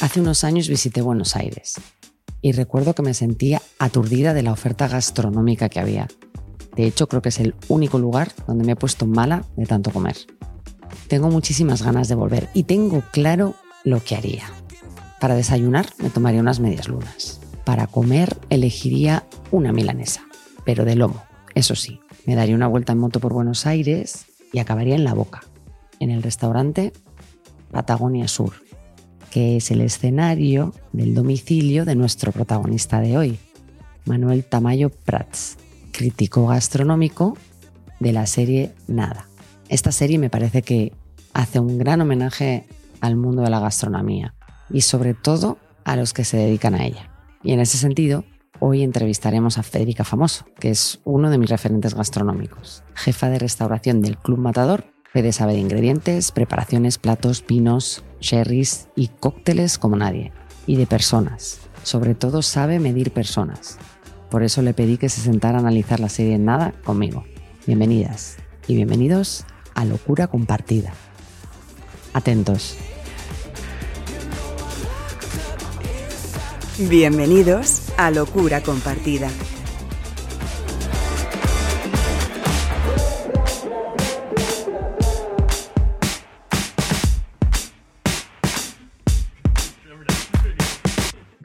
Hace unos años visité Buenos Aires y recuerdo que me sentía aturdida de la oferta gastronómica que había. De hecho, creo que es el único lugar donde me he puesto mala de tanto comer. Tengo muchísimas ganas de volver y tengo claro lo que haría. Para desayunar me tomaría unas medias lunas. Para comer elegiría una milanesa, pero de lomo. Eso sí, me daría una vuelta en moto por Buenos Aires y acabaría en La Boca, en el restaurante Patagonia Sur, que es el escenario del domicilio de nuestro protagonista de hoy, Manuel Tamayo Prats, crítico gastronómico de la serie Nada. Esta serie me parece que hace un gran homenaje al mundo de la gastronomía y sobre todo a los que se dedican a ella. Y en ese sentido, hoy entrevistaremos a Federica Famoso, que es uno de mis referentes gastronómicos, jefa de restauración del Club Matador Sabe de ingredientes, preparaciones, platos, vinos, sherries y cócteles como nadie. Y de personas. Sobre todo sabe medir personas. Por eso le pedí que se sentara a analizar la serie en nada conmigo. Bienvenidas y bienvenidos a Locura Compartida. Atentos. Bienvenidos a Locura Compartida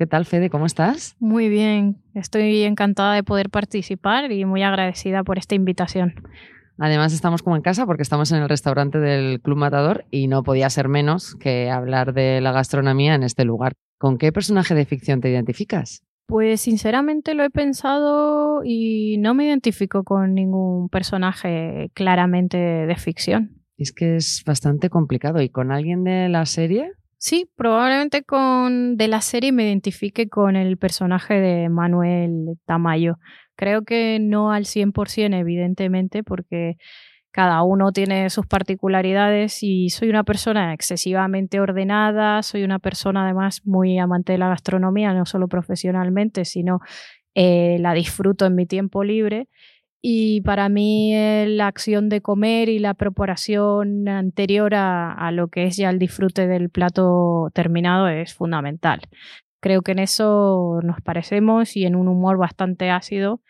¿Qué tal, Fede? ¿Cómo estás? Muy bien, estoy encantada de poder participar y muy agradecida por esta invitación. Además estamos como en casa porque estamos en el restaurante del Club Matador y no podía ser menos que hablar de la gastronomía en este lugar. ¿Con qué personaje de ficción te identificas? Pues sinceramente lo he pensado y no me identifico con ningún personaje claramente de ficción. Es que es bastante complicado. ¿Y con alguien de la serie? Sí, probablemente con de la serie me identifique con el personaje de Manuel Tamayo. Creo que no al 100%, evidentemente, porque cada uno tiene sus particularidades y soy una persona excesivamente ordenada, soy una persona además muy amante de la gastronomía, no solo profesionalmente, sino eh, la disfruto en mi tiempo libre y para mí eh, la acción de comer y la preparación anterior a, lo que es ya el disfrute del plato terminado es fundamental. Creo que en eso nos parecemos y en un humor bastante ácido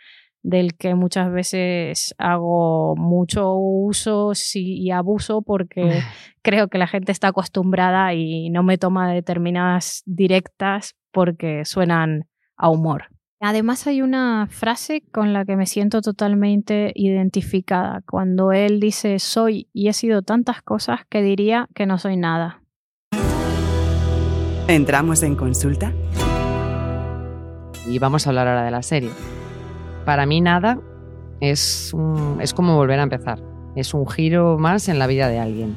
del que muchas veces hago mucho uso y abuso porque creo que la gente está acostumbrada y no me toma determinadas directas porque suenan a humor. Además hay una frase con la que me siento totalmente identificada, cuando él dice soy y he sido tantas cosas que diría que no soy nada. ¿Entramos en consulta? Y vamos a hablar ahora de la serie. Para mí nada es, es como volver a empezar. Es un giro más en la vida de alguien.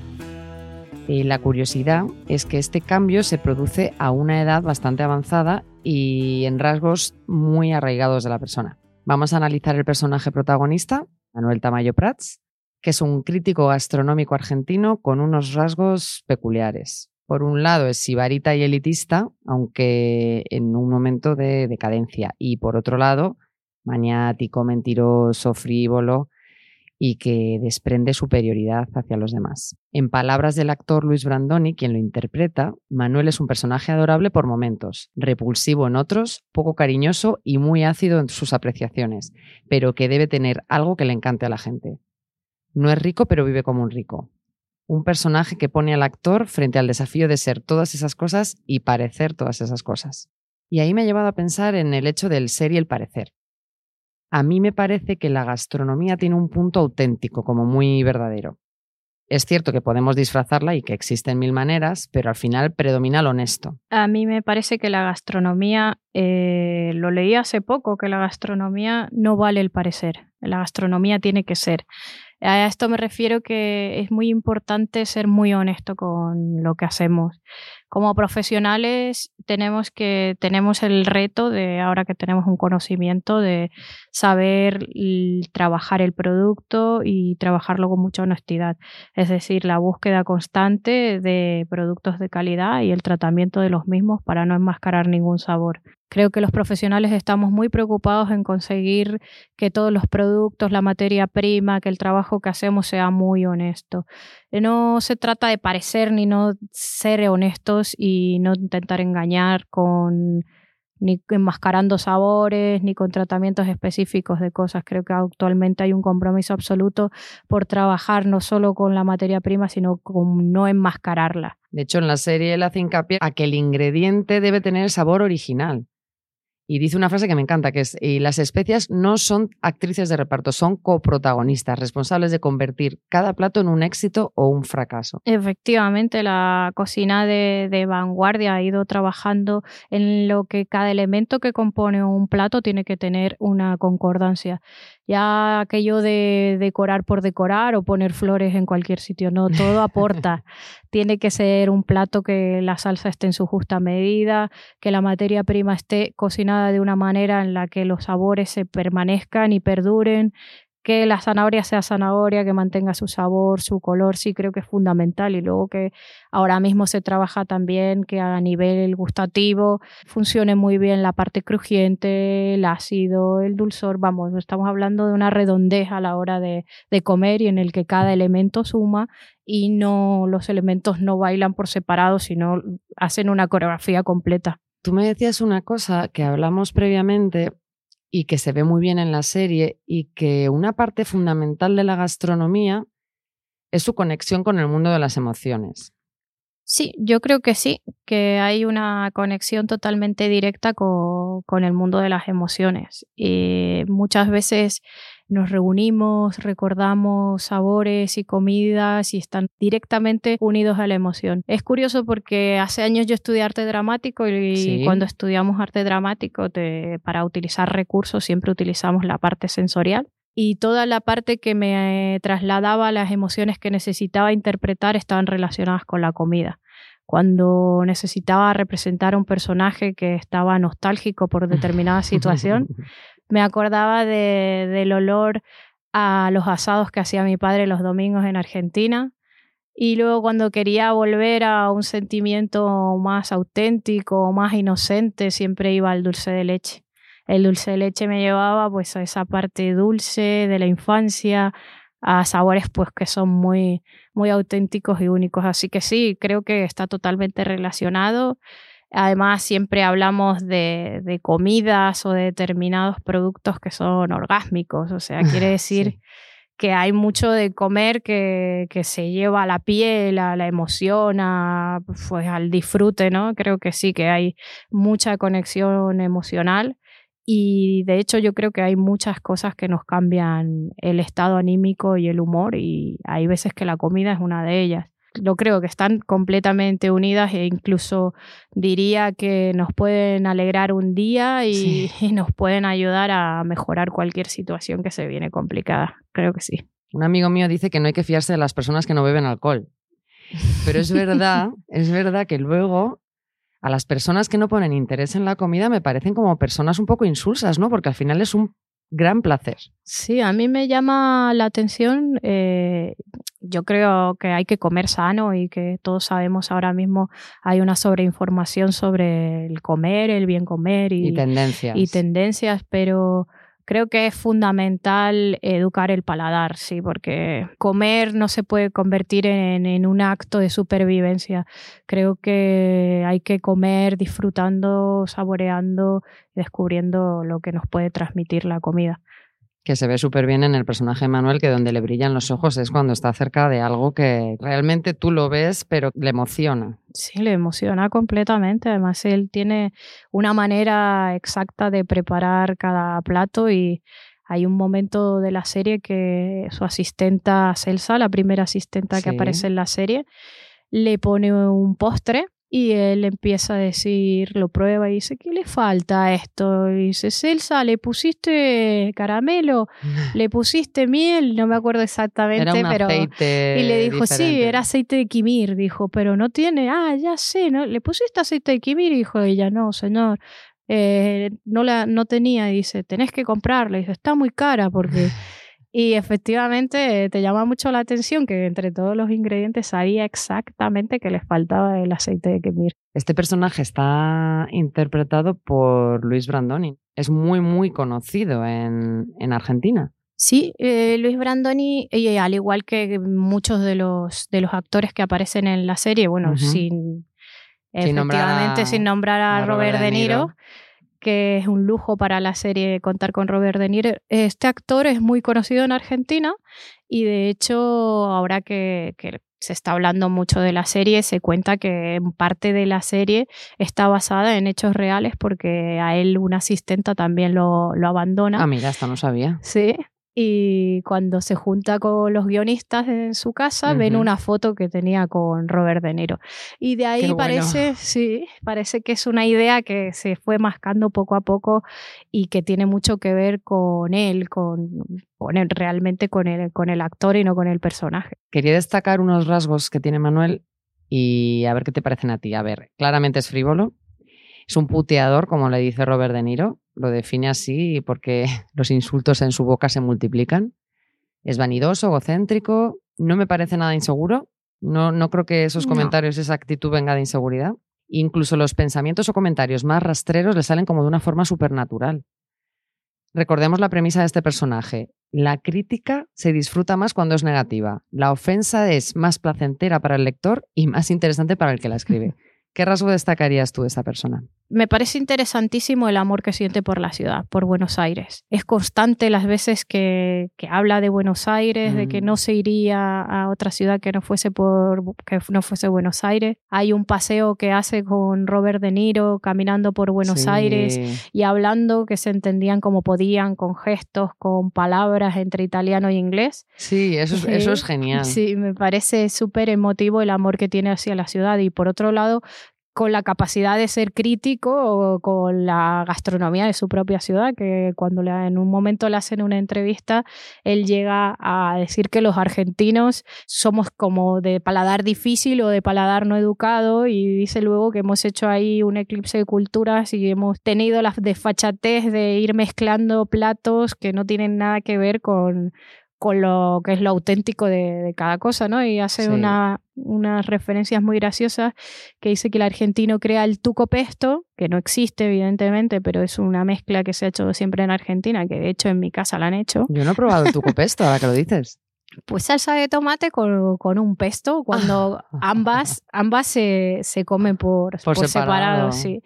Y la curiosidad es que este cambio se produce a una edad bastante avanzada y en rasgos muy arraigados de la persona. Vamos a analizar el personaje protagonista, Manuel Tamayo Prats, que es un crítico gastronómico argentino con unos rasgos peculiares. Por un lado es sibarita y elitista, aunque en un momento de decadencia, y por otro lado, maniático, mentiroso, frívolo, y que desprende superioridad hacia los demás. En palabras del actor Luis Brandoni, quien lo interpreta, Manuel es un personaje adorable por momentos, repulsivo en otros, poco cariñoso y muy ácido en sus apreciaciones, pero que debe tener algo que le encante a la gente. No es rico, pero vive como un rico. Un personaje que pone al actor frente al desafío de ser todas esas cosas y parecer todas esas cosas. Y ahí me ha llevado a pensar en el hecho del ser y el parecer a mí me parece que la gastronomía tiene un punto auténtico, como muy verdadero. Es cierto que podemos disfrazarla y que existen mil maneras, pero al final predomina lo honesto. A mí me parece que la gastronomía, eh, lo leí hace poco, que la gastronomía no vale el parecer, la gastronomía tiene que ser. A esto me refiero que es muy importante ser muy honesto con lo que hacemos. Como profesionales tenemos que tenemos el reto de ahora que tenemos un conocimiento de saber trabajar el producto y trabajarlo con mucha honestidad, es decir, la búsqueda constante de productos de calidad y el tratamiento de los mismos para no enmascarar ningún sabor. Creo que los profesionales estamos muy preocupados en conseguir que todos los productos, la materia prima, que el trabajo que hacemos sea muy honesto. No se trata de parecer ni no ser honestos y no intentar engañar con ni enmascarando sabores, ni con tratamientos específicos de cosas. Creo que actualmente hay un compromiso absoluto por trabajar no solo con la materia prima, sino con no enmascararla. De hecho, en la serie él hace hincapié a que el ingrediente debe tener sabor original. Y dice una frase que me encanta, que es, y las especias no son actrices de reparto, son coprotagonistas, responsables de convertir cada plato en un éxito o un fracaso. Efectivamente, la cocina de, de, vanguardia ha ido trabajando en lo que cada elemento que compone un plato tiene que tener una concordancia. Ya aquello de decorar por decorar o poner flores en cualquier sitio, no, todo aporta. tiene que ser un plato que la salsa esté en su justa medida, que la materia prima esté cocinada de una manera en la que los sabores se permanezcan y perduren, que la zanahoria sea zanahoria, que mantenga su sabor, su color, sí creo que es fundamental. Y luego que ahora mismo se trabaja también que a nivel gustativo funcione muy bien la parte crujiente, el ácido, el dulzor. Vamos, estamos hablando de una redondez a la hora de, de comer y en el que cada elemento suma y no los elementos no bailan por separado, sino hacen una coreografía completa. Tú me decías una cosa que hablamos previamente y que se ve muy bien en la serie y que una parte fundamental de la gastronomía es su conexión con el mundo de las emociones. Sí, yo creo que sí, que hay una conexión totalmente directa con, el mundo de las emociones. Y muchas veces nos reunimos, recordamos sabores y comidas y están directamente unidos a la emoción. Es curioso porque hace años yo estudié arte dramático y cuando estudiamos arte dramático para utilizar recursos siempre utilizamos la parte sensorial y toda la parte que me trasladaba las emociones que necesitaba interpretar estaban relacionadas con la comida cuando necesitaba representar a un personaje que estaba nostálgico por determinada situación, me acordaba de, del olor a los asados que hacía mi padre los domingos en Argentina. Y luego cuando quería volver a un sentimiento más auténtico, más inocente, siempre iba al dulce de leche. El dulce de leche me llevaba pues a esa parte dulce de la infancia, a sabores pues que son muy, muy auténticos y únicos. Así que sí, creo que está totalmente relacionado. Además, siempre hablamos de, comidas o de determinados productos que son orgásmicos, o sea, quiere decir que hay mucho de comer que, se lleva a la piel, a la emoción, pues, al disfrute, ¿no? Creo que sí, que hay mucha conexión emocional y de hecho yo creo que hay muchas cosas que nos cambian el estado anímico y el humor y hay veces que la comida es una de ellas lo creo que están completamente unidas e incluso diría que nos pueden alegrar un día y, nos pueden ayudar a mejorar cualquier situación que se viene complicada. Creo que sí. Un amigo mío dice que no hay que fiarse de las personas que no beben alcohol. Pero es verdad, es verdad que luego a las personas que no ponen interés en la comida me parecen como personas un poco insulsas, ¿no? Porque al final es un gran placer. Sí, a mí me llama la atención. Eh, yo creo que hay que comer sano y que todos sabemos ahora mismo hay una sobreinformación sobre el comer, el bien comer y, y tendencias. Y tendencias, pero creo que es fundamental educar el paladar, sí, porque comer no se puede convertir en, en, un acto de supervivencia. Creo que hay que comer disfrutando, saboreando, descubriendo lo que nos puede transmitir la comida que se ve súper bien en el personaje de Manuel, que donde le brillan los ojos es cuando está cerca de algo que realmente tú lo ves, pero le emociona. Sí, le emociona completamente. Además, él tiene una manera exacta de preparar cada plato y hay un momento de la serie que su asistenta Celsa, la primera asistenta que aparece en la serie, le pone un postre y él empieza a decir, lo prueba y dice, ¿qué le falta a esto? Y dice, Celsa, ¿le pusiste caramelo? ¿Le pusiste miel? No me acuerdo exactamente, era un pero... Aceite y le dijo, sí, era aceite de quimir, dijo, pero no tiene, ah, ya sé, ¿no? ¿Le pusiste aceite de quimir? Dijo ella, no, señor. Eh, no, la, no tenía, y dice, tenés que comprarla. Y dice, está muy cara porque Y efectivamente te llama mucho la atención que entre todos los ingredientes sabía exactamente que les faltaba el aceite de kemir. Este personaje está interpretado por Luis Brandoni. Es muy, muy conocido en, en Argentina. Sí, eh, Luis Brandoni, y al igual que muchos de los, de los actores que aparecen en la serie, bueno, sin, efectivamente sin nombrar a, Robert, De Niro que es un lujo para la serie contar con Robert De Niro. Este actor es muy conocido en Argentina y de hecho ahora que, se está hablando mucho de la serie, se cuenta que parte de la serie está basada en hechos reales porque a él una asistenta también lo, lo abandona. Ah, mira, hasta no sabía. Sí, y cuando se junta con los guionistas en su casa ven una foto que tenía con Robert De Niro. Y de ahí parece, sí, parece que es una idea que se fue mascando poco a poco y que tiene mucho que ver con él, con, con él, realmente con el, con el actor y no con el personaje. Quería destacar unos rasgos que tiene Manuel y a ver qué te parecen a ti. A ver, claramente es frívolo, es un puteador, como le dice Robert De Niro, lo define así porque los insultos en su boca se multiplican. Es vanidoso, egocéntrico, no me parece nada inseguro. No, no creo que esos comentarios, esa actitud venga de inseguridad. Incluso los pensamientos o comentarios más rastreros le salen como de una forma supernatural. Recordemos la premisa de este personaje. La crítica se disfruta más cuando es negativa. La ofensa es más placentera para el lector y más interesante para el que la escribe. ¿Qué rasgo destacarías tú de esta persona? Me parece interesantísimo el amor que siente por la ciudad, por Buenos Aires. Es constante las veces que, habla de Buenos Aires, de que no se iría a otra ciudad que no fuese por que no fuese Buenos Aires. Hay un paseo que hace con Robert De Niro caminando por Buenos Aires y hablando que se entendían como podían, con gestos, con palabras entre italiano e inglés. Sí, eso es, eso es genial. Sí, me parece súper emotivo el amor que tiene hacia la ciudad y por otro lado con la capacidad de ser crítico con la gastronomía de su propia ciudad, que cuando le, en un momento le hacen una entrevista, él llega a decir que los argentinos somos como de paladar difícil o de paladar no educado y dice luego que hemos hecho ahí un eclipse de culturas y hemos tenido la desfachatez de ir mezclando platos que no tienen nada que ver con, con lo que es lo auténtico de, cada cosa, ¿no? Y hace una, unas referencias muy graciosas que dice que el argentino crea el tuco pesto, que no existe evidentemente, pero es una mezcla que se ha hecho siempre en Argentina, que de hecho en mi casa la han hecho. Yo no he probado el tuco pesto, ahora que lo dices. Pues salsa de tomate con, un pesto, cuando ambas, ambas se, se comen por, por, separado. sí.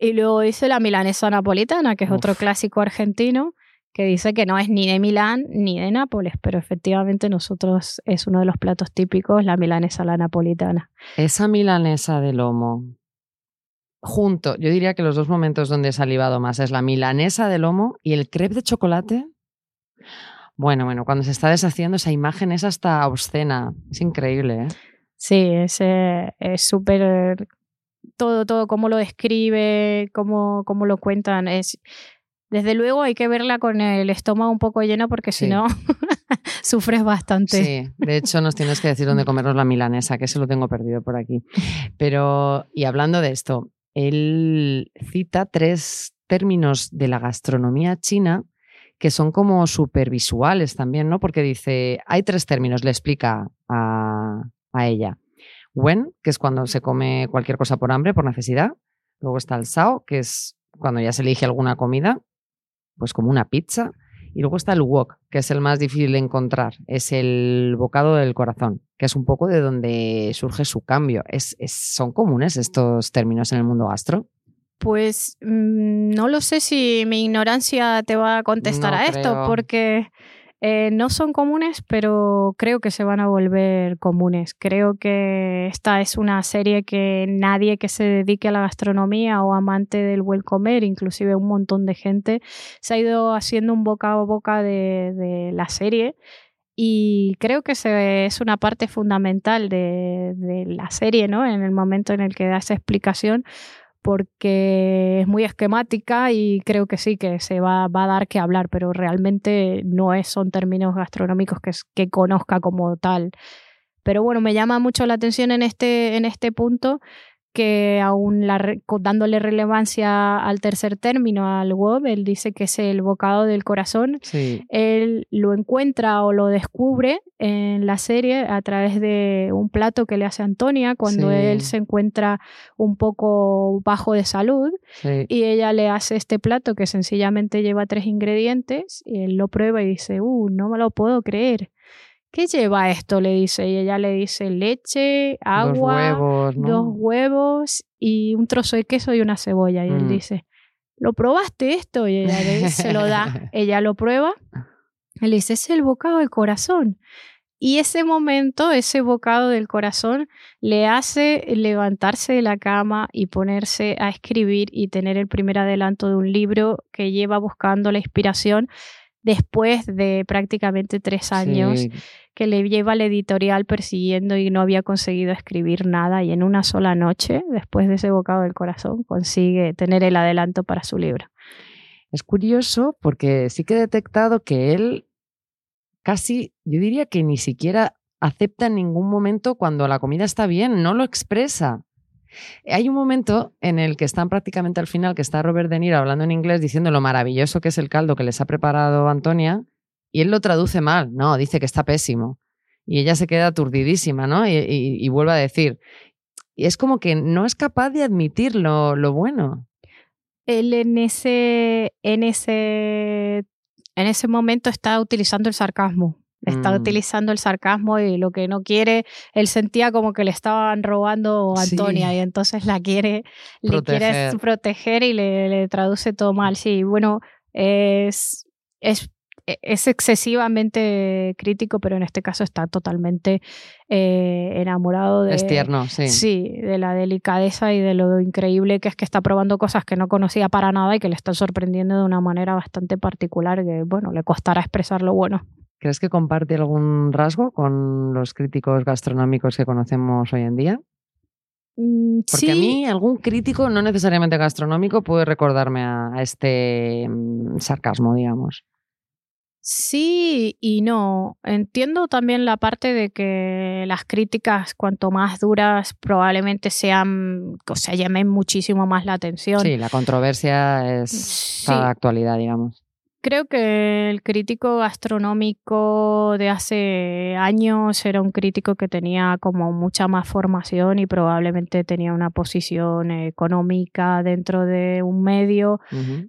Y luego dice la milanesa napolitana, que es otro clásico argentino, que dice que no es ni de Milán ni de Nápoles, pero efectivamente nosotros es uno de los platos típicos, la milanesa la napolitana. Esa milanesa de lomo, junto, yo diría que los dos momentos donde he salivado más es la milanesa de lomo y el crepe de chocolate. Bueno, bueno, cuando se está deshaciendo esa imagen es hasta obscena, es increíble. ¿eh? Sí, es súper todo, todo, cómo lo describe, cómo, cómo lo cuentan, es desde luego hay que verla con el estómago un poco lleno porque si no sufres bastante. Sí, de hecho nos tienes que decir dónde comernos la milanesa, que se lo tengo perdido por aquí. Pero, y hablando de esto, él cita tres términos de la gastronomía china que son como supervisuales también, ¿no? Porque dice, hay tres términos, le explica a, a ella. Wen, que es cuando se come cualquier cosa por hambre, por necesidad. Luego está el sao, que es cuando ya se elige alguna comida pues como una pizza. Y luego está el wok, que es el más difícil de encontrar. Es el bocado del corazón, que es un poco de donde surge su cambio. Es, ¿Son comunes estos términos en el mundo gastro? Pues mm, no lo sé si mi ignorancia te va a contestar a esto, porque eh, no son comunes, pero creo que se van a volver comunes. Creo que esta es una serie que nadie que se dedique a la gastronomía o amante del buen comer, inclusive un montón de gente, se ha ido haciendo un boca a boca de, la serie. Y creo que es una parte fundamental de, de, la serie, ¿no? En el momento en el que da esa explicación, porque es muy esquemática y creo que sí, que se va, va a dar que hablar, pero realmente no es, son términos gastronómicos que, que conozca como tal. Pero bueno, me llama mucho la atención en este, en este punto que aún dándole relevancia al tercer término, al web, él dice que es el bocado del corazón. Él lo encuentra o lo descubre en la serie a través de un plato que le hace Antonia cuando él se encuentra un poco bajo de salud y ella le hace este plato que sencillamente lleva tres ingredientes y él lo prueba y dice, uh, no me lo puedo creer. ¿Qué lleva esto? Le dice. Y ella le dice leche, agua, dos huevos, y un trozo de queso y una cebolla. Y él mm. dice, ¿lo probaste esto? Y ella le, se lo da. ella lo prueba. Él dice, es el bocado del corazón. Y ese momento, ese bocado del corazón, le hace levantarse de la cama y ponerse a escribir y tener el primer adelanto de un libro que lleva buscando la inspiración después de prácticamente tres años que le lleva la editorial persiguiendo y no había conseguido escribir nada y en una sola noche, después de ese bocado del corazón, consigue tener el adelanto para su libro. Es curioso porque sí que he detectado que él casi, yo diría que ni siquiera acepta en ningún momento cuando la comida está bien, no lo expresa. Hay un momento en el que están prácticamente al final, que está Robert De Niro hablando en inglés diciendo lo maravilloso que es el caldo que les ha preparado Antonia, y él lo traduce mal, no, dice que está pésimo. Y ella se queda aturdidísima, ¿no? Y, vuelve a decir. Y es como que no es capaz de admitir lo, lo bueno. Él en ese, en ese, en ese momento está utilizando el sarcasmo está mm. utilizando el sarcasmo y lo que no quiere, él sentía como que le estaban robando a Antonia y entonces la quiere, le quiere proteger y le, traduce todo mal. Sí, bueno, es, es, es excesivamente crítico, pero en este caso está totalmente eh, enamorado de... Es tierno, sí. Sí, de la delicadeza y de lo increíble que es que está probando cosas que no conocía para nada y que le están sorprendiendo de una manera bastante particular que, bueno, le costará expresar lo bueno. ¿Crees que comparte algún rasgo con los críticos gastronómicos que conocemos hoy en día? Mm, Porque a mí algún crítico, no necesariamente gastronómico, puede recordarme a, este mm, sarcasmo, digamos. Sí y no. Entiendo también la parte de que las críticas, cuanto más duras, probablemente sean, o sea, llamen muchísimo más la atención. Sí, la controversia es la actualidad, digamos. Creo que el crítico gastronómico de hace años era un crítico que tenía como mucha más formación y probablemente tenía una posición económica dentro de un medio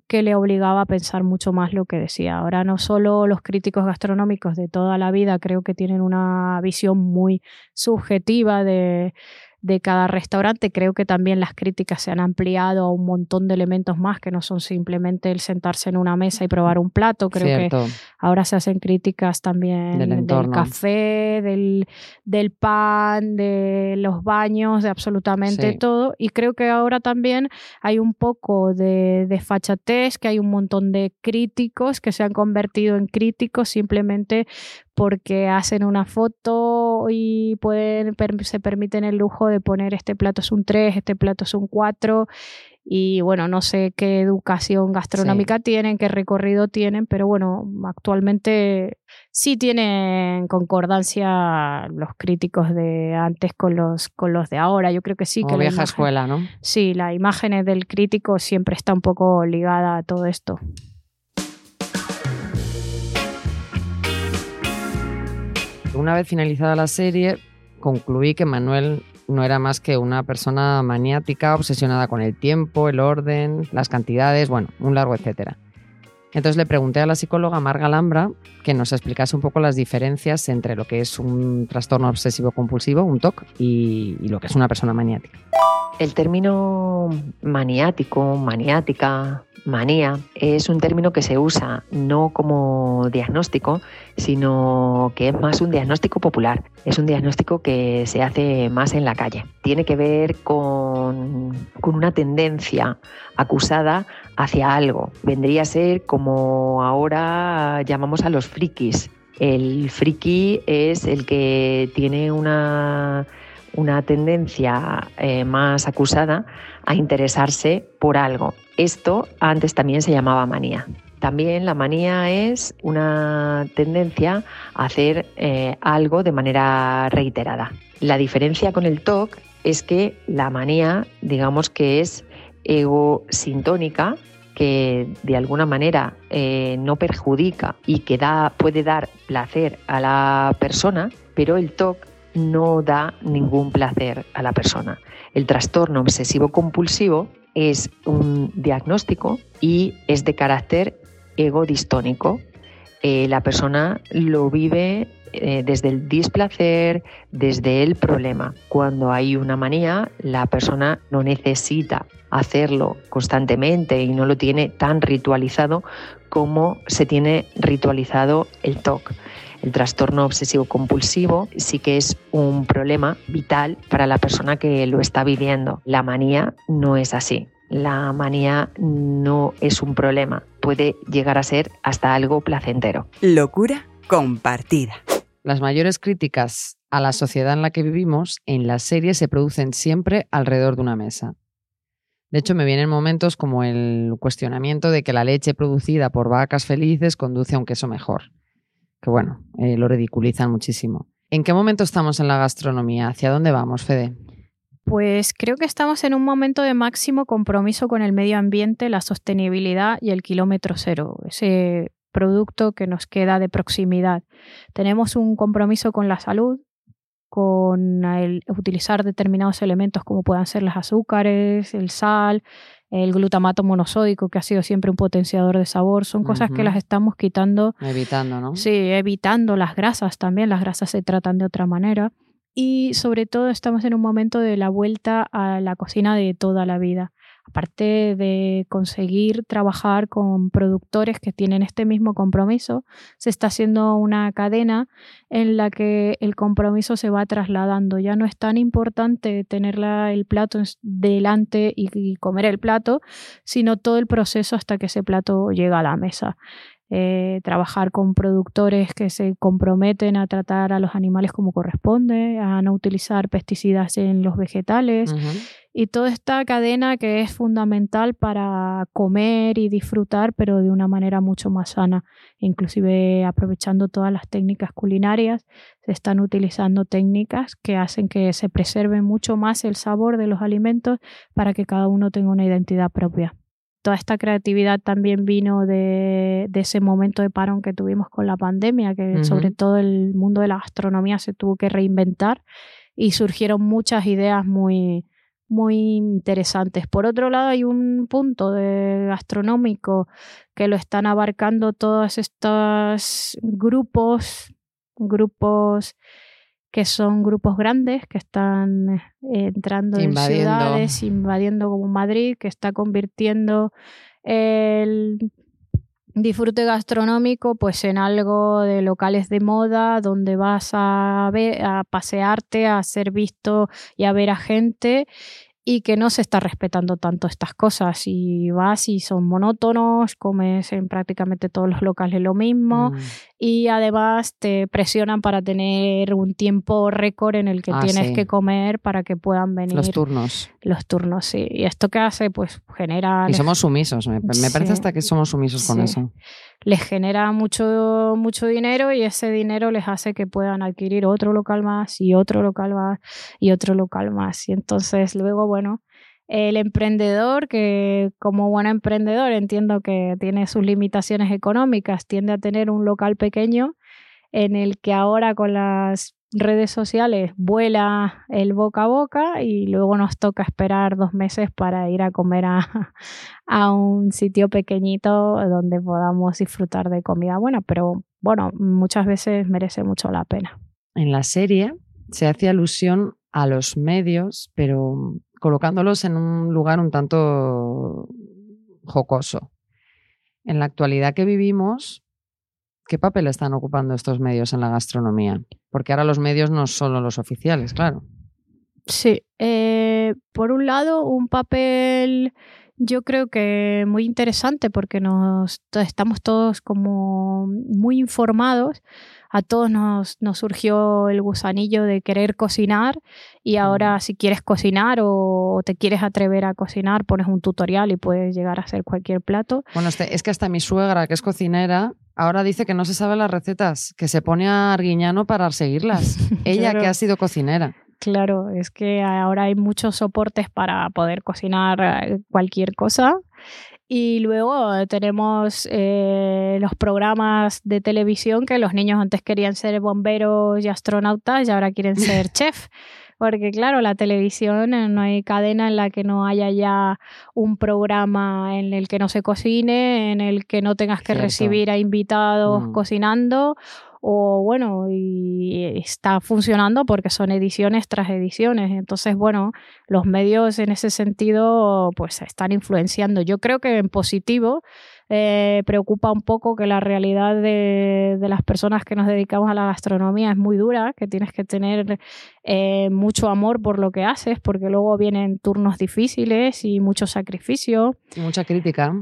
que le obligaba a pensar mucho más lo que decía. Ahora no solo los críticos gastronómicos de toda la vida creo que tienen una visión muy subjetiva de de cada restaurante. Creo que también las críticas se han ampliado a un montón de elementos más que no son simplemente el sentarse en una mesa y probar un plato. Creo que ahora se hacen críticas también del, café, del, del, pan, de los baños, de absolutamente todo. Y creo que ahora también hay un poco de desfachatez, que hay un montón de críticos que se han convertido en críticos simplemente porque hacen una foto y pueden, se permiten el lujo de poner este plato es un 3, este plato es un 4 y bueno, no sé qué educación gastronómica tienen, qué recorrido tienen, pero bueno, actualmente sí tienen concordancia los críticos de antes con los, con los de ahora. Yo creo que sí. Como que vieja escuela, ¿no? Sí, la imagen del crítico siempre está un poco ligada a todo esto. Una vez finalizada la serie, concluí que Manuel no era más que una persona maniática, obsesionada con el tiempo, el orden, las cantidades, bueno, un largo etcétera. Entonces le pregunté a la psicóloga Marga Lambra que nos explicase un poco las diferencias entre lo que es un trastorno obsesivo compulsivo, un TOC, y, y lo que es una persona maniática. El término maniático, maniática, manía es un término que se usa no como diagnóstico, sino que es más un diagnóstico popular. Es un diagnóstico que se hace más en la calle. Tiene que ver con, una tendencia acusada hacia algo. Vendría a ser como ahora llamamos a los frikis. El friki es el que tiene una una tendencia eh, más acusada a interesarse por algo. Esto antes también se llamaba manía. También la manía es una tendencia a hacer eh, algo de manera reiterada. La diferencia con el TOC es que la manía, digamos que es egosintónica, que de alguna manera eh, no perjudica y que da, puede dar placer a la persona, pero el TOC no da ningún placer a la persona. El trastorno obsesivo compulsivo es un diagnóstico y es de carácter egodistónico. Eh, la persona lo vive eh, desde el displacer, desde el problema. Cuando hay una manía, la persona no necesita hacerlo constantemente y no lo tiene tan ritualizado como se tiene ritualizado el TOC. El trastorno obsesivo compulsivo sí que es un problema vital para la persona que lo está viviendo. La manía no es así. La manía no es un problema, puede llegar a ser hasta algo placentero. Locura compartida. Las mayores críticas a la sociedad en la que vivimos en las series se producen siempre alrededor de una mesa. De hecho, me vienen momentos como el cuestionamiento de que la leche producida por vacas felices conduce a un queso mejor. Que bueno, eh, lo ridiculizan muchísimo. ¿En qué momento estamos en la gastronomía? ¿Hacia dónde vamos, Fede? Pues creo que estamos en un momento de máximo compromiso con el medio ambiente, la sostenibilidad y el kilómetro cero, ese producto que nos queda de proximidad. Tenemos un compromiso con la salud, con el utilizar determinados elementos como puedan ser los azúcares, el sal, el glutamato monosódico, que ha sido siempre un potenciador de sabor. Son cosas que las estamos quitando. Evitando, ¿no? Sí, evitando las grasas también. Las grasas se tratan de otra manera y sobre todo estamos en un momento de la vuelta a la cocina de toda la vida. Aparte de conseguir trabajar con productores que tienen este mismo compromiso, se está haciendo una cadena en la que el compromiso se va trasladando. Ya no es tan importante tener el plato delante y comer el plato, sino todo el proceso hasta que ese plato llega a la mesa. Eh, trabajar con productores que se comprometen a tratar a los animales como corresponde, a no utilizar pesticidas en los vegetales. Y toda esta cadena que es fundamental para comer y disfrutar, pero de una manera mucho más sana. Inclusive aprovechando todas las técnicas culinarias, se están utilizando técnicas que hacen que se preserve mucho más el sabor de los alimentos para que cada uno tenga una identidad propia toda esta creatividad también vino de, ese momento de parón que tuvimos con la pandemia, que sobre todo el mundo de la gastronomía se tuvo que reinventar y surgieron muchas ideas muy, muy interesantes. Por otro lado, hay un punto de gastronómico que lo están abarcando todos estos grupos, grupos que son grupos grandes que están eh, entrando en ciudades, invadiendo como Madrid, que está convirtiendo el disfrute gastronómico pues en algo de locales de moda donde vas a ver, a pasearte, a ser visto y a ver a gente y que no se está respetando tanto estas cosas. Y vas y son monótonos, comes en prácticamente todos los locales lo mismo mm. Y además te presionan para tener un tiempo récord en el que ah, tienes que comer para que puedan venir. Los turnos. Los turnos, sí. Y esto que hace, pues genera... Y somos sumisos, me, parece hasta que somos sumisos con eso les genera mucho, mucho dinero y ese dinero les hace que puedan adquirir otro local más y otro local más y otro local más. Y entonces luego, bueno, el emprendedor, que como buen emprendedor entiendo que tiene sus limitaciones económicas, tiende a tener un local pequeño en el que ahora con las redes sociales vuela el boca a boca y luego nos toca esperar dos meses para ir a comer a, un sitio pequeñito donde podamos disfrutar de comida buena, pero bueno, muchas veces merece mucho la pena. En la serie se hace alusión a los medios, pero colocándolos en un lugar un tanto jocoso. En la actualidad que vivimos, ¿Qué papel están ocupando estos medios en la gastronomía? Porque ahora los medios no solo los oficiales, claro. Sí, eh, por un lado, un papel yo creo que muy interesante porque nos estamos todos como muy informados. A todos nos, nos surgió el gusanillo de querer cocinar y ahora si quieres cocinar o, te quieres atrever a cocinar, pones un tutorial y puedes llegar a hacer cualquier plato. Bueno, este, es que hasta mi suegra, que es cocinera, ahora dice que no se sabe las recetas, que se pone a Arguiñano para seguirlas. Ella que ha sido cocinera. Claro, es que ahora hay muchos soportes para poder cocinar eh, cualquier cosa. Y luego tenemos eh, los programas de televisión que los niños antes querían ser bomberos y astronautas y ahora quieren ser chef. Porque claro, la televisión eh, no hay cadena en la que no haya ya un programa en el que no se cocine, en el que no tengas que recibir a invitados mm. cocinando o bueno, y está funcionando porque son ediciones tras ediciones. Entonces, bueno, los medios en ese sentido pues están influenciando. Yo creo que en positivo eh, preocupa un poco que la realidad de, las personas que nos dedicamos a la gastronomía es muy dura, que tienes que tener eh, mucho amor por lo que haces, porque luego vienen turnos difíciles y mucho sacrificio. Mucha crítica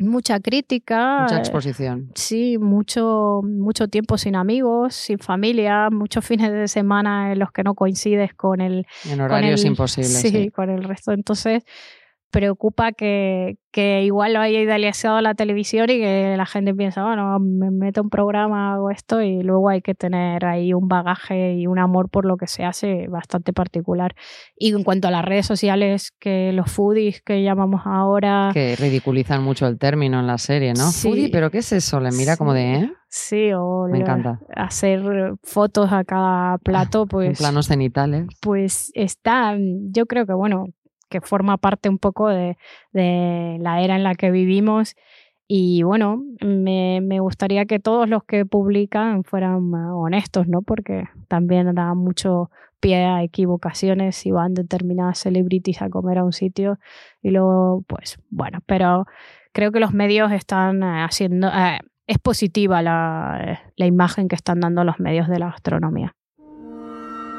mucha crítica. Mucha exposición. Sí, mucho, mucho tiempo sin amigos, sin familia, muchos fines de semana en los que no coincides con el... En horarios imposibles. Sí, con el resto. Entonces, preocupa que, que igual lo haya idealizado la televisión y que la gente piensa, bueno, me meto un programa, hago esto y luego hay que tener ahí un bagaje y un amor por lo que se hace bastante particular. Y en cuanto a las redes sociales, que los foodies que llamamos ahora... Que ridiculizan mucho el término en la serie, ¿no? Foodie, pero ¿qué es eso? Le mira como de, ¿eh? Sí, o Me encanta. hacer fotos a cada plato, pues... En planos cenitales. Pues está, yo creo que bueno, que forma parte un poco de, la era en la que vivimos. Y bueno, me, gustaría que todos los que publican fueran honestos, ¿no? Porque también da mucho pie a equivocaciones si van determinadas celebrities a comer a un sitio y luego, pues bueno, pero creo que los medios están eh, haciendo, eh, es positiva la, la imagen que están dando los medios de la gastronomía.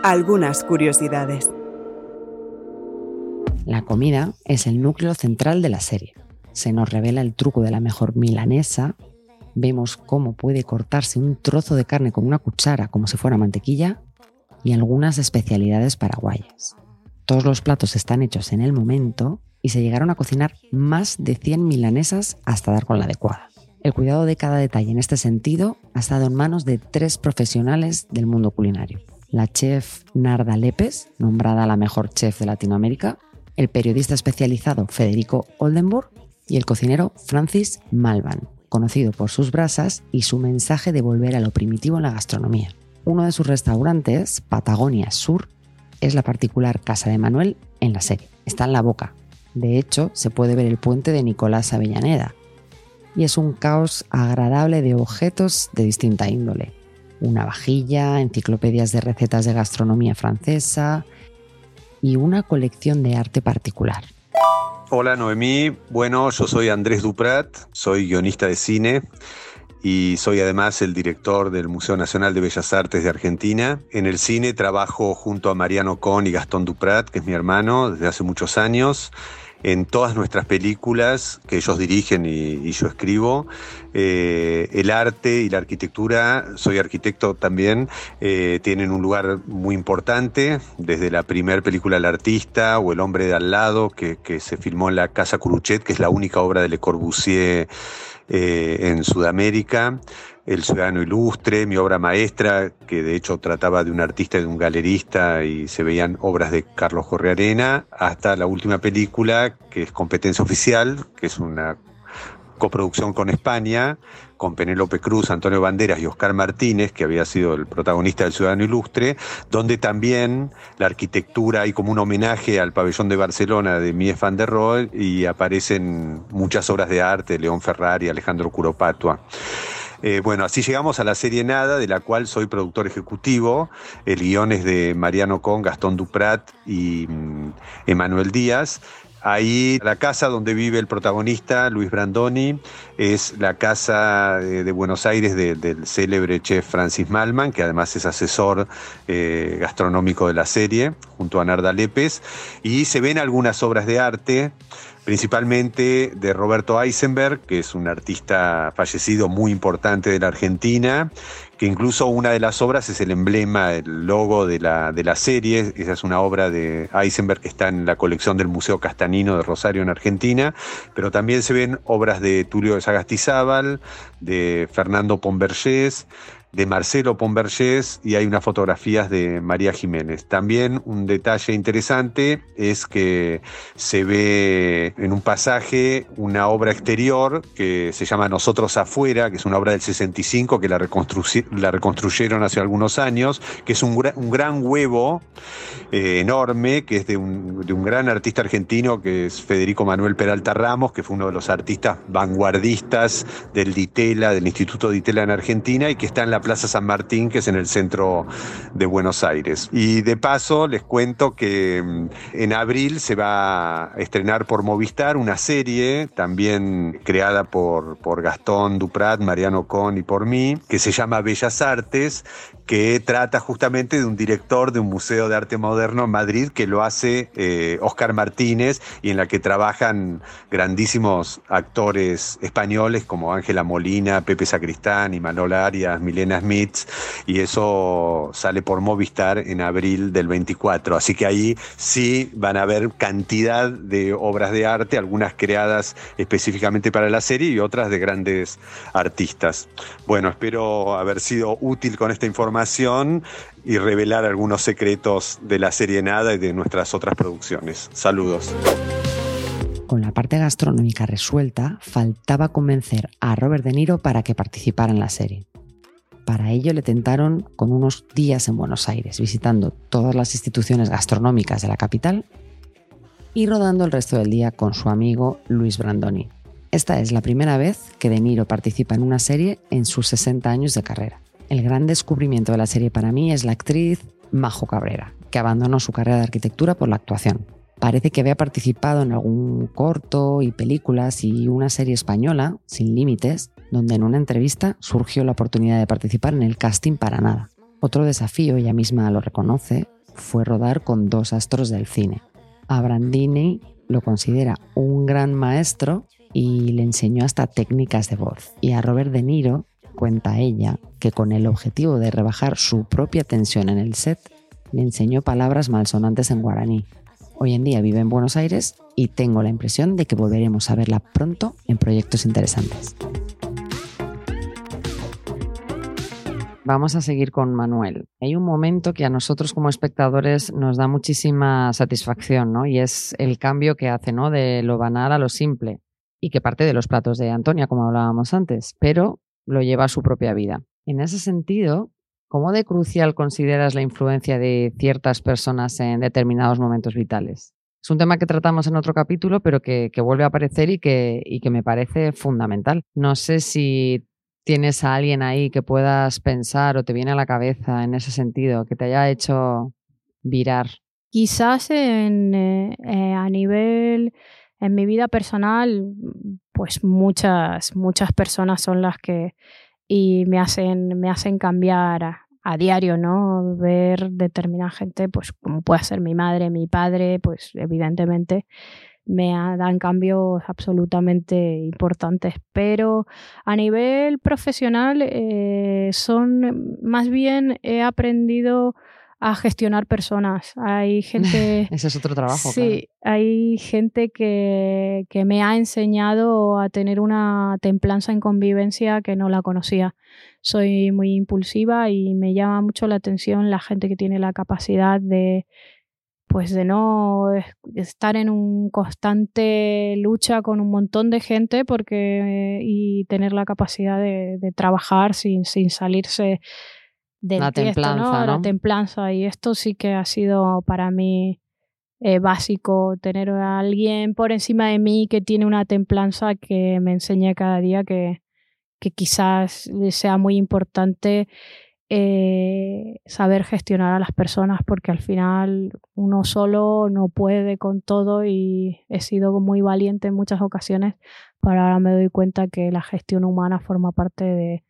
Algunas curiosidades. La comida es el núcleo central de la serie. Se nos revela el truco de la mejor milanesa, vemos cómo puede cortarse un trozo de carne con una cuchara como si fuera mantequilla y algunas especialidades paraguayas. Todos los platos están hechos en el momento y se llegaron a cocinar más de 100 milanesas hasta dar con la adecuada. El cuidado de cada detalle en este sentido ha estado en manos de tres profesionales del mundo culinario. La chef Narda Lepes, nombrada la mejor chef de Latinoamérica, el periodista especializado Federico Oldenburg y el cocinero Francis Malvan, conocido por sus brasas y su mensaje de volver a lo primitivo en la gastronomía. Uno de sus restaurantes, Patagonia Sur, es la particular casa de Manuel en la serie. Está en la boca. De hecho, se puede ver el puente de Nicolás Avellaneda. Y es un caos agradable de objetos de distinta índole. Una vajilla, enciclopedias de recetas de gastronomía francesa, y una colección de arte particular. Hola Noemí, bueno, yo soy Andrés Duprat, soy guionista de cine y soy además el director del Museo Nacional de Bellas Artes de Argentina. En el cine trabajo junto a Mariano Con y Gastón Duprat, que es mi hermano, desde hace muchos años en todas nuestras películas que ellos dirigen y, yo escribo. Eh, el arte y la arquitectura, soy arquitecto también, eh, tienen un lugar muy importante, desde la primera película El artista o El hombre de al lado, que, que se filmó en la Casa Curuchet, que es la única obra de Le Corbusier eh, en Sudamérica. El Ciudadano Ilustre, mi obra maestra, que de hecho trataba de un artista y de un galerista y se veían obras de Carlos Correarena, hasta la última película, que es Competencia Oficial, que es una coproducción con España, con Penélope Cruz, Antonio Banderas y Oscar Martínez, que había sido el protagonista del Ciudadano Ilustre, donde también la arquitectura hay como un homenaje al pabellón de Barcelona de Mies van der Rohe y aparecen muchas obras de arte León Ferrari, Alejandro Curopatua. Eh, bueno, así llegamos a la serie Nada, de la cual soy productor ejecutivo. El guion es de Mariano Con, Gastón Duprat y mm, Emanuel Díaz. Ahí la casa donde vive el protagonista, Luis Brandoni, es la casa de, Buenos Aires del célebre chef Francis Malman, que además es asesor eh, gastronómico de la serie, junto a Narda Lépez. Y se ven algunas obras de arte principalmente de Roberto Eisenberg, que es un artista fallecido muy importante de la Argentina, que incluso una de las obras es el emblema, el logo de la, de la serie. Esa es una obra de Eisenberg que está en la colección del Museo Castanino de Rosario en Argentina, pero también se ven obras de Tulio de Sagastizábal, de Fernando Pombergés, de Marcelo Pombergés y hay unas fotografías de María Jiménez. También un detalle interesante es que se ve en un pasaje una obra exterior que se llama Nosotros afuera, que es una obra del 65 que la, la reconstruyeron hace algunos años, que es un, gran huevo eh, enorme, que es de un, de un gran artista argentino que es Federico Manuel Peralta Ramos, que fue uno de los artistas vanguardistas del DITELA, del Instituto DITELA en Argentina, y que está en la Plaza San Martín, que es en el centro de Buenos Aires. Y de paso les cuento que mm, en abril se va a estrenar por Movistar una serie, también creada por, por Gastón Duprat, Mariano Con y por mí, que se llama Bellas Artes, que trata justamente de un director de un museo de arte moderno en Madrid que lo hace Oscar eh, Martínez y en la que trabajan grandísimos actores españoles como Ángela Molina, Pepe Sacristán, Imanol Arias, Milena Smith y eso sale por Movistar en abril del 24. Así que ahí sí van a haber cantidad de obras de arte, algunas creadas específicamente para la serie y otras de grandes artistas. Bueno, espero haber sido útil con esta información y revelar algunos secretos de la serie Nada y de nuestras otras producciones. Saludos. Con la parte gastronómica resuelta, faltaba convencer a Robert De Niro para que participara en la serie. Para ello le tentaron con unos días en Buenos Aires, visitando todas las instituciones gastronómicas de la capital y rodando el resto del día con su amigo Luis Brandoni. Esta es la primera vez que De Niro participa en una serie en sus 60 años de carrera. El gran descubrimiento de la serie para mí es la actriz Majo Cabrera, que abandonó su carrera de arquitectura por la actuación. Parece que había participado en algún corto y películas y una serie española, Sin Límites, donde en una entrevista surgió la oportunidad de participar en el casting para nada. Otro desafío, ella misma lo reconoce, fue rodar con dos astros del cine. A Brandini lo considera un gran maestro y le enseñó hasta técnicas de voz. Y a Robert De Niro cuenta ella que con el objetivo de rebajar su propia tensión en el set, le enseñó palabras malsonantes en guaraní. Hoy en día vive en Buenos Aires y tengo la impresión de que volveremos a verla pronto en proyectos interesantes. Vamos a seguir con Manuel. Hay un momento que a nosotros como espectadores nos da muchísima satisfacción, ¿no? Y es el cambio que hace, ¿no? De lo banal a lo simple y que parte de los platos de Antonia, como hablábamos antes, pero lo lleva a su propia vida. En ese sentido, ¿cómo de crucial consideras la influencia de ciertas personas en determinados momentos vitales? Es un tema que tratamos en otro capítulo, pero que, vuelve a aparecer y que, me parece fundamental. No sé si tienes a alguien ahí que puedas pensar o te viene a la cabeza en ese sentido, que te haya hecho virar. Quizás en, eh, eh, a nivel en mi vida personal, pues muchas, muchas personas son las que y me hacen, me hacen cambiar a, diario, ¿no? Ver determinada gente, pues como puede ser mi madre, mi padre, pues evidentemente me dan cambios absolutamente importantes. Pero a nivel profesional eh, son más bien he aprendido a gestionar personas. Hay gente... Ese es otro trabajo. Sí, hay gente que, que, me ha enseñado a tener una templanza en convivencia que no la conocía. Soy muy impulsiva y me llama mucho la atención la gente que tiene la capacidad de pues de no estar en un constante lucha con un montón de gente porque y tener la capacidad de, de trabajar sin, sin salirse la templanza, La templanza. Y esto sí que ha sido para mí eh, básico, tener a alguien por encima de mí que tiene una templanza que me enseñe cada día que, que quizás sea muy importante eh, saber gestionar a las personas porque al final uno solo no puede con todo y he sido muy valiente en muchas ocasiones, pero ahora me doy cuenta que la gestión humana forma parte de,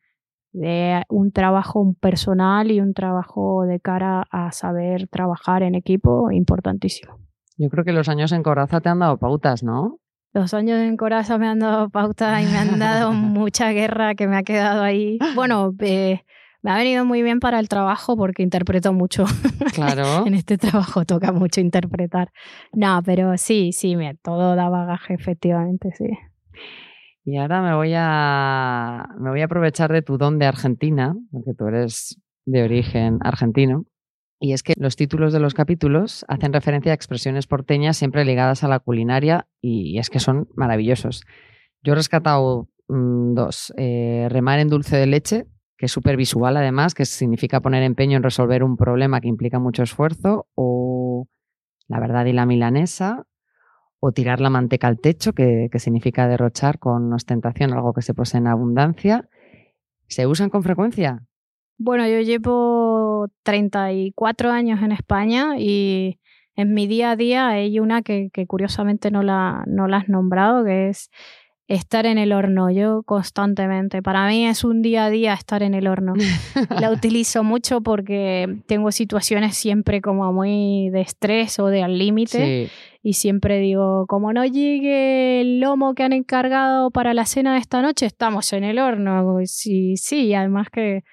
de un trabajo personal y un trabajo de cara a saber trabajar en equipo importantísimo. Yo creo que los años en Coraza te han dado pautas, ¿no? Los años en Coraza me han dado pautas y me han dado mucha guerra que me ha quedado ahí. Bueno, eh, me ha venido muy bien para el trabajo porque interpreto mucho. Claro. en este trabajo toca mucho interpretar. No, pero sí, sí, me, todo da bagaje, efectivamente, sí. Y ahora me voy a me voy a aprovechar de tu don de Argentina, porque tú eres de origen argentino. Y es que los títulos de los capítulos hacen referencia a expresiones porteñas siempre ligadas a la culinaria y es que son maravillosos. Yo he rescatado mm, dos. Eh, remar en dulce de leche, que es súper visual además, que significa poner empeño en resolver un problema que implica mucho esfuerzo, o la verdad y la milanesa, o tirar la manteca al techo, que, que significa derrochar con ostentación algo que se posee en abundancia. ¿Se usan con frecuencia? Bueno, yo llevo 34 años en España y en mi día a día hay una que, que curiosamente no la, no la has nombrado, que es estar en el horno. Yo constantemente, para mí es un día a día estar en el horno. la utilizo mucho porque tengo situaciones siempre como muy de estrés o de al límite. Sí. Y siempre digo, como no llegue el lomo que han encargado para la cena de esta noche, estamos en el horno. Sí, sí, además que,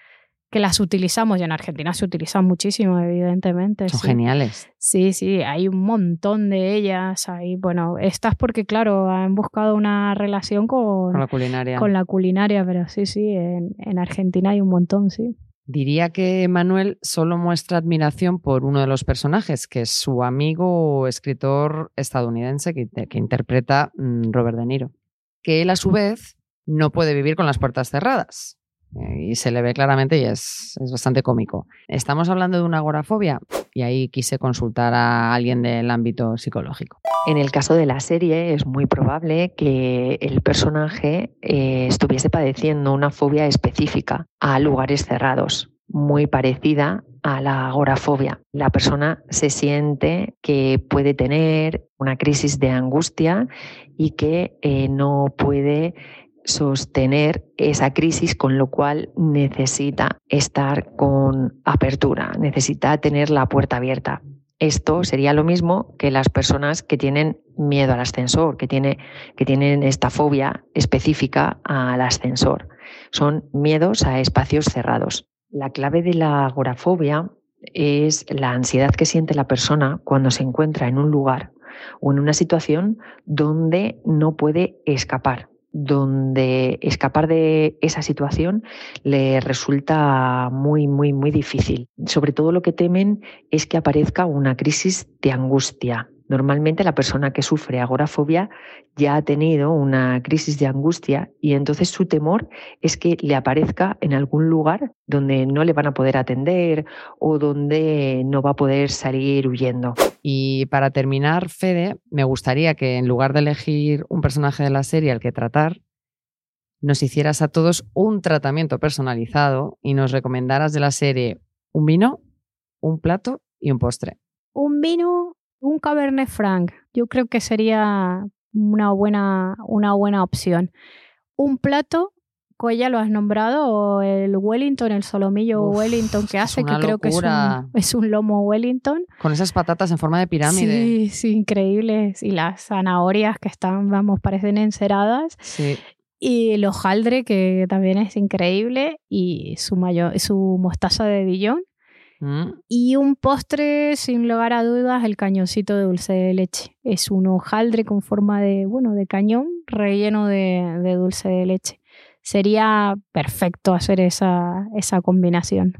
que las utilizamos y en Argentina se utilizan muchísimo, evidentemente. Son sí. geniales. Sí, sí, hay un montón de ellas ahí. Bueno, estas porque, claro, han buscado una relación con, Con la culinaria. con la culinaria, pero sí, sí, en, en Argentina hay un montón, sí. Diría que Manuel solo muestra admiración por uno de los personajes, que es su amigo escritor estadounidense que, que interpreta mm, Robert De Niro, que él a su vez no puede vivir con las puertas cerradas. Eh, Y se le ve claramente y es, es bastante cómico. Estamos hablando de una agorafobia y ahí quise consultar a alguien del ámbito psicológico. En el caso de la serie es muy probable que el personaje eh, estuviese padeciendo una fobia específica a lugares cerrados, muy parecida a la agorafobia. La persona se siente que puede tener una crisis de angustia y que eh, no puede sostener esa crisis, con lo cual necesita estar con apertura, necesita tener la puerta abierta. Esto sería lo mismo que las personas que tienen miedo al ascensor, que, que tienen esta fobia específica al ascensor. Son miedos a espacios cerrados. La clave de la agorafobia es la ansiedad que siente la persona cuando se encuentra en un lugar o en una situación donde no puede escapar, donde escapar de esa situación le resulta muy, muy, muy difícil. Sobre todo lo que temen es que aparezca una crisis de angustia. Normalmente la persona que sufre agorafobia ya ha tenido una crisis de angustia y entonces su temor es que le aparezca en algún lugar donde no le van a poder atender o donde no va a poder salir huyendo. Y para terminar, Fede, me gustaría que en lugar de elegir un personaje de la serie al que tratar, nos hicieras a todos un tratamiento personalizado y nos recomendaras de la serie un vino, un plato y un postre. Un vino, un Cabernet Franc, yo creo que sería una buena, una buena opción. Un plato, que ya lo has nombrado, el Wellington, el solomillo Uf, Wellington que hace, que creo que es un, es un lomo Wellington. Con esas patatas en forma de pirámide. Sí, sí, increíbles. Y las zanahorias que están, vamos, parecen enceradas. Sí. Y el hojaldre, que también es increíble. Y su, mayo- su mostaza de Dijon. Mm. Y un postre, sin lugar a dudas, el cañoncito de dulce de leche. Es un hojaldre con forma de, bueno, de cañón relleno de, de dulce de leche. Sería perfecto hacer esa, esa combinación.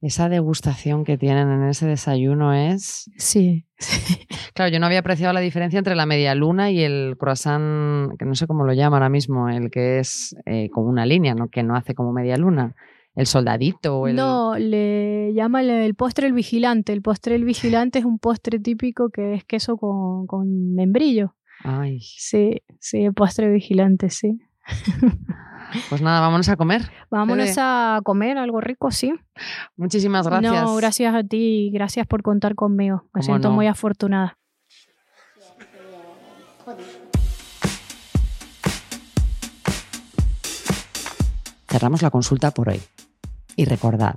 Esa degustación que tienen en ese desayuno es... Sí. Claro, yo no había apreciado la diferencia entre la media luna y el croissant, que no sé cómo lo llama ahora mismo, el que es eh, como una línea, ¿no? que no hace como media luna. El soldadito o el... No, le llama el, postre el vigilante. El postre el vigilante es un postre típico que es queso con, con membrillo. Ay, Sí, sí, el postre vigilante, sí. pues nada, vámonos a comer. Vámonos Fede. a comer algo rico, sí. Muchísimas gracias. No, gracias a ti y gracias por contar conmigo. Me siento no. muy afortunada. Cerramos la consulta por hoy. Y recordad,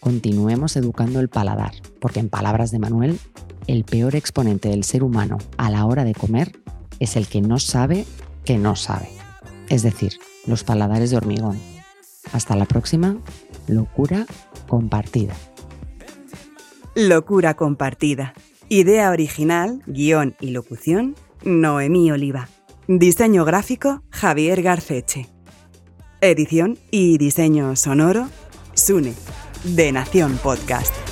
continuemos educando el paladar, porque en palabras de Manuel, el peor exponente del ser humano a la hora de comer es el que no sabe que no sabe. Es decir, los paladares de hormigón. Hasta la próxima, locura compartida. Locura compartida. Idea original, guion y locución, Noemí Oliva. Diseño gráfico, Javier Garceche. Edición y diseño sonoro, Sune, de Nación Podcast.